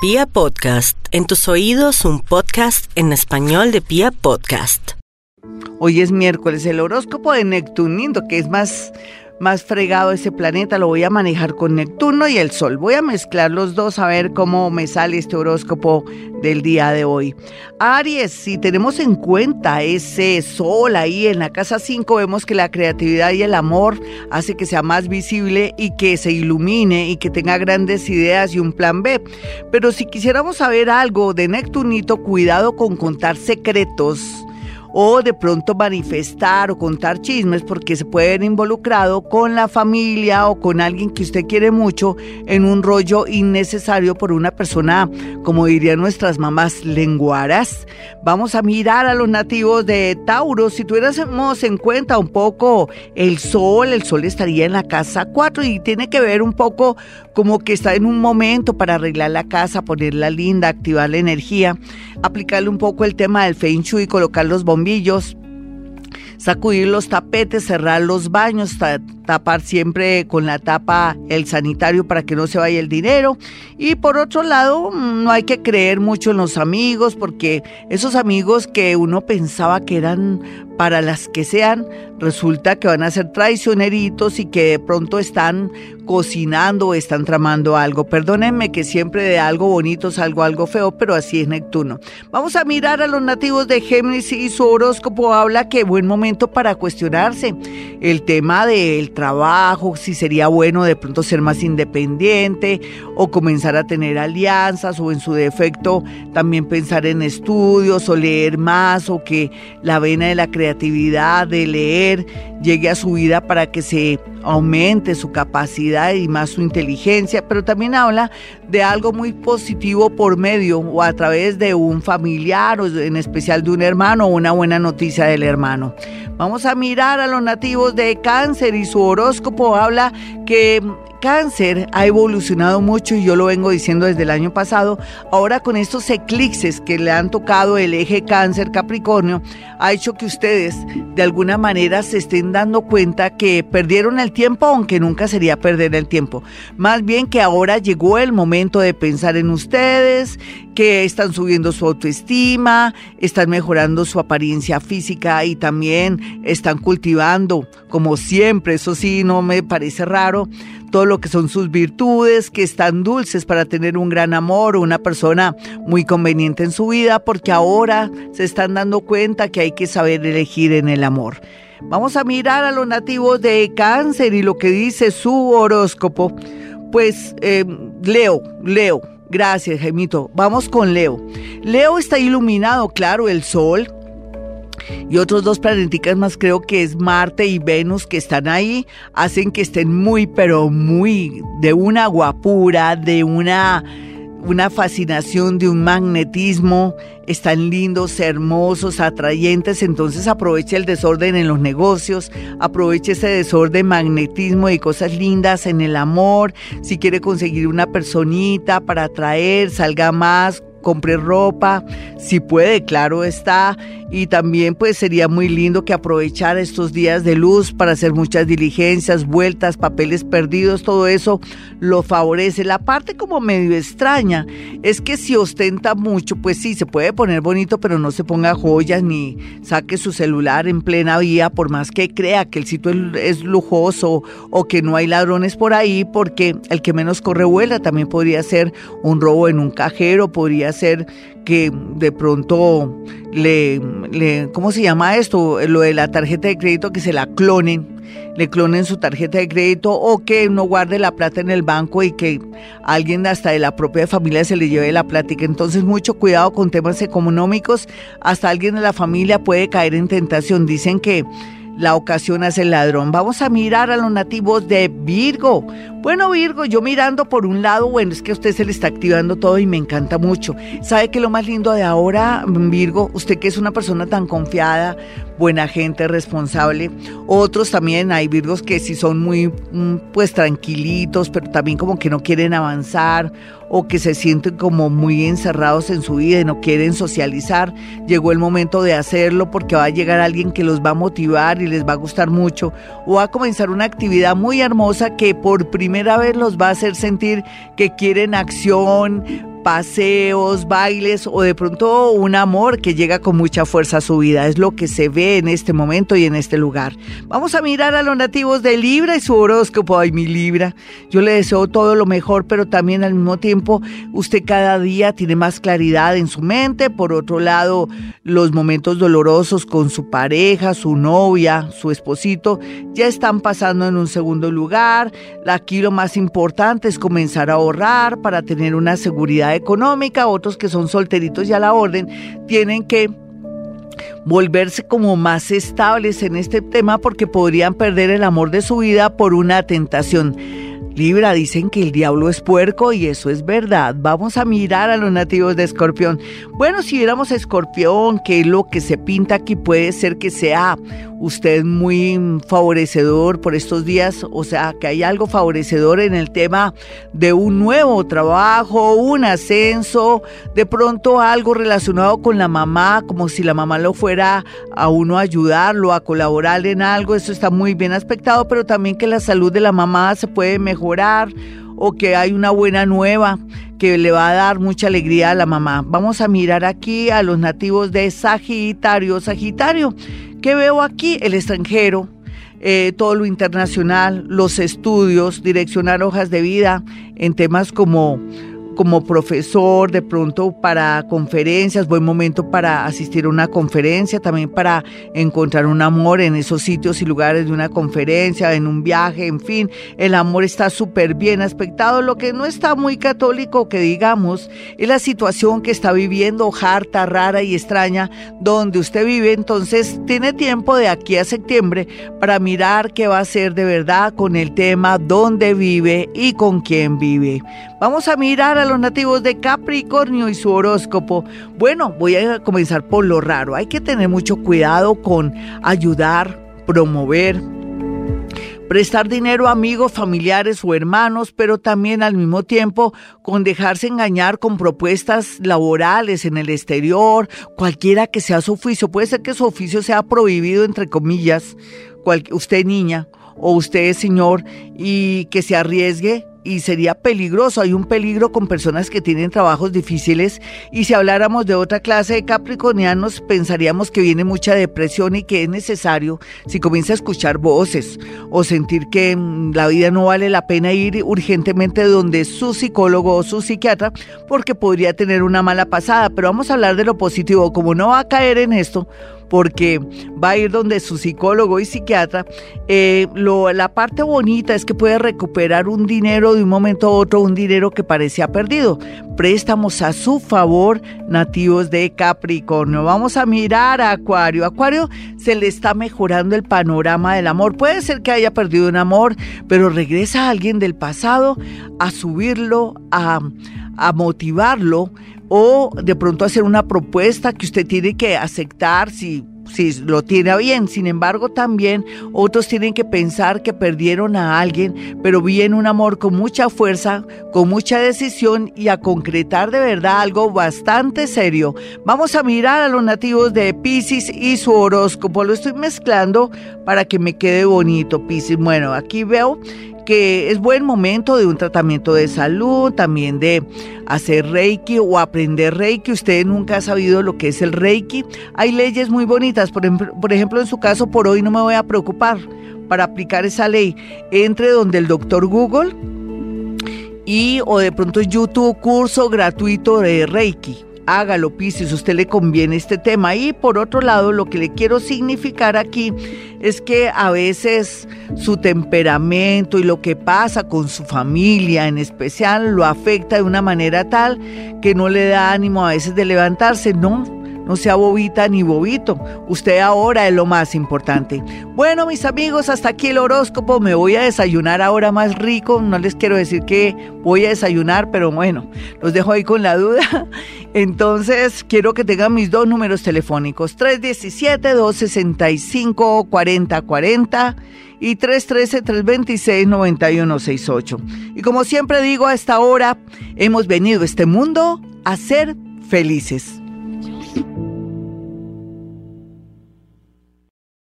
Pia Podcast, en tus oídos un podcast en español de Pia Podcast. Hoy es miércoles, el horóscopo de Neptunino, que es más, más fregado ese planeta, lo voy a manejar con Neptuno y el Sol. Voy a mezclar los dos a ver cómo me sale este horóscopo del día de hoy. Aries, si tenemos en cuenta ese sol ahí en la casa 5, vemos que la creatividad y el amor hace que sea más visible y que se ilumine y que tenga grandes ideas y un plan B. Pero si quisiéramos saber algo de Neptunito, cuidado con contar secretos o de pronto manifestar o contar chismes porque se puede ver involucrado con la familia o con alguien que usted quiere mucho en un rollo innecesario por una persona, como dirían nuestras mamás, lenguaras. Vamos a mirar a los nativos de Tauro. Si tuviéramos en cuenta un poco el sol, el sol estaría en la casa 4 y tiene que ver un poco como que está en un momento para arreglar la casa, ponerla linda, activar la energía, aplicarle un poco el tema del Feng Shui, colocar los bombillos, sacudir los tapetes, cerrar los baños, tapar siempre con la tapa el sanitario para que no se vaya el dinero. Y por otro lado, mm, no hay que creer mucho en los amigos, porque esos amigos que uno pensaba que eran para las que sean, resulta que van a ser traicioneritos y que de pronto están cocinando o están tramando algo. Perdónenme que siempre de algo bonito salgo algo feo, pero así es Neptuno. Vamos a mirar a los nativos de Géminis y su horóscopo habla que buen momento para cuestionarse el tema del trabajo, si sería bueno de pronto ser más independiente o comenzar a tener alianzas o en su defecto también pensar en estudios o leer más o que la vena de la creatividad de leer llegue a su vida para que se aumente su capacidad y más su inteligencia, pero también habla de algo muy positivo por medio o a través de un familiar o en especial de un hermano una buena noticia del hermano. Vamos a mirar a los nativos de cáncer y su horóscopo habla que cáncer ha evolucionado mucho y yo lo vengo diciendo desde el año pasado. Ahora con estos eclipses que le han tocado el eje cáncer Capricornio, ha hecho que ustedes de alguna manera se estén dando cuenta que perdieron el tiempo, aunque nunca sería perder el tiempo. Más bien que ahora llegó el momento de pensar en ustedes, que están subiendo su autoestima, están mejorando su apariencia física y también están cultivando, como siempre, eso sí, no me parece raro, todo lo que son sus virtudes, que están dulces para tener un gran amor una persona muy conveniente en su vida, porque ahora se están dando cuenta que hay que saber elegir en el amor. Vamos a mirar a los nativos de cáncer y lo que dice su horóscopo. Pues eh, Leo, Leo, gracias Jaimito. Vamos con Leo. Leo está iluminado, claro, el sol, y otros dos planeticas más, creo que es Marte y Venus, que están ahí, hacen que estén muy, pero muy de una guapura, de una una fascinación, de un magnetismo, están lindos, hermosos, atrayentes, entonces aproveche el desorden en los negocios, aproveche ese desorden, magnetismo y cosas lindas en el amor, si quiere conseguir una personita para atraer, salga más, compre ropa, si puede, claro está, y también pues sería muy lindo que aprovechara estos días de luz para hacer muchas diligencias, vueltas, papeles perdidos, todo eso lo favorece. La parte como medio extraña es que si ostenta mucho, pues sí, se puede poner bonito, pero no se ponga joyas ni saque su celular en plena vía, por más que crea que el sitio es lujoso o que no hay ladrones por ahí, porque el que menos corre vuela también podría ser un robo en un cajero, podría ser que de pronto le, le, ¿cómo se llama esto? Lo de la tarjeta de crédito, que se la clonen, le clonen su tarjeta de crédito o que no guarde la plata en el banco y que alguien hasta de la propia familia se le lleve la plata. entonces mucho cuidado con temas económicos, hasta alguien de la familia puede caer en tentación. Dicen que la ocasión hace el ladrón. Vamos a mirar a los nativos de Virgo. Bueno, Virgo, yo mirando por un lado, bueno, es que usted se le está activando todo y me encanta mucho. ¿Sabe que lo más lindo de ahora, Virgo? Usted que es una persona tan confiada, buena gente, responsable. Otros también hay Virgos que sí son muy, mm, pues, tranquilitos, pero también como que no quieren avanzar o que se sienten como muy encerrados en su vida y no quieren socializar. Llegó el momento de hacerlo porque va a llegar alguien que los va a motivar y les va a gustar mucho o va a comenzar una actividad muy hermosa que por primera vez los va a hacer sentir que quieren acción, paseos, bailes o de pronto un amor que llega con mucha fuerza a su vida. Es lo que se ve en este momento y en este lugar. Vamos a mirar a los nativos de Libra y su horóscopo. Ay, mi Libra. Yo le deseo todo lo mejor, pero también al mismo tiempo usted cada día tiene más claridad en su mente. Por otro lado, los momentos dolorosos con su pareja, su novia, su esposito, ya están pasando en un segundo lugar. Aquí lo más importante es comenzar a ahorrar para tener una seguridad económica, otros que son solteritos ya a la orden, tienen que volverse como más estables en este tema porque podrían perder el amor de su vida por una tentación. Libra, dicen que el diablo es puerco y eso es verdad. Vamos a mirar a los nativos de Escorpión. Bueno, si viéramos a Escorpión, que lo que se pinta aquí puede ser que sea usted muy favorecedor por estos días, o sea, que hay algo favorecedor en el tema de un nuevo trabajo, un ascenso, de pronto algo relacionado con la mamá, como si la mamá lo fuera a uno a ayudarlo, a colaborar en algo, eso está muy bien aspectado, pero también que la salud de la mamá se puede mejorar o que hay una buena nueva que le va a dar mucha alegría a la mamá. Vamos a mirar aquí a los nativos de Sagitario. Sagitario, ¿Qué veo aquí? El extranjero, eh, todo lo internacional, los estudios, direccionar hojas de vida en temas como como profesor, de pronto para conferencias, buen momento para asistir a una conferencia, también para encontrar un amor en esos sitios y lugares de una conferencia, en un viaje, en fin, el amor está súper bien aspectado. Lo que no está muy católico, que digamos, es la situación que está viviendo, harta, rara y extraña, donde usted vive. Entonces, tiene tiempo de aquí a septiembre para mirar qué va a ser de verdad con el tema dónde vive y con quién vive. Vamos a mirar a los nativos de Capricornio y su horóscopo. Bueno, voy a comenzar por lo raro. Hay que tener mucho cuidado con ayudar, promover, prestar dinero a amigos, familiares o hermanos, pero también al mismo tiempo con dejarse engañar con propuestas laborales en el exterior, cualquiera que sea su oficio. Puede ser que su oficio sea prohibido, entre comillas, usted niña o usted señor, y que se arriesgue y sería peligroso. Hay un peligro con personas que tienen trabajos difíciles y si habláramos de otra clase de capricornianos pensaríamos que viene mucha depresión y que es necesario, si comienza a escuchar voces o sentir que mm, la vida no vale la pena ir urgentemente donde su psicólogo o su psiquiatra porque podría tener una mala pasada. Pero vamos a hablar de lo positivo. Como no va a caer en esto, porque va a ir donde su psicólogo y psiquiatra. Eh, lo, la parte bonita es que puede recuperar un dinero de un momento a otro, un dinero que parecía perdido. Préstamos a su favor nativos de Capricornio. Vamos a mirar a Acuario. Acuario se le está mejorando el panorama del amor. Puede ser que haya perdido un amor, pero regresa alguien del pasado a subirlo, a, a motivarlo o de pronto hacer una propuesta que usted tiene que aceptar si, si lo tiene bien. Sin embargo, también otros tienen que pensar que perdieron a alguien, pero viene un amor con mucha fuerza, con mucha decisión y a concretar de verdad algo bastante serio. Vamos a mirar a los nativos de Pisces y su horóscopo. Lo estoy mezclando para que me quede bonito, Pisces. Bueno, aquí veo que es buen momento de un tratamiento de salud, también de hacer Reiki o aprender Reiki. Usted nunca ha sabido lo que es el Reiki. Hay leyes muy bonitas, por por ejemplo en su caso, por hoy no me voy a preocupar para aplicar esa ley. Entre donde el doctor Google y o de pronto YouTube curso gratuito de Reiki hágalo, Piscis, usted le conviene este tema. Y por otro lado, lo que le quiero significar aquí es que a veces su temperamento y lo que pasa con su familia en especial lo afecta de una manera tal que no le da ánimo a veces de levantarse, no no sea bobita ni bobito. Usted ahora es lo más importante. Bueno, mis amigos, hasta aquí el horóscopo. Me voy a desayunar ahora más rico. No les quiero decir que voy a desayunar, pero bueno, los dejo ahí con la duda. Entonces, quiero que tengan mis dos números telefónicos, 317-265-4040 y 313-326-9168. Y como siempre digo, a esta hora hemos venido a este mundo a ser felices.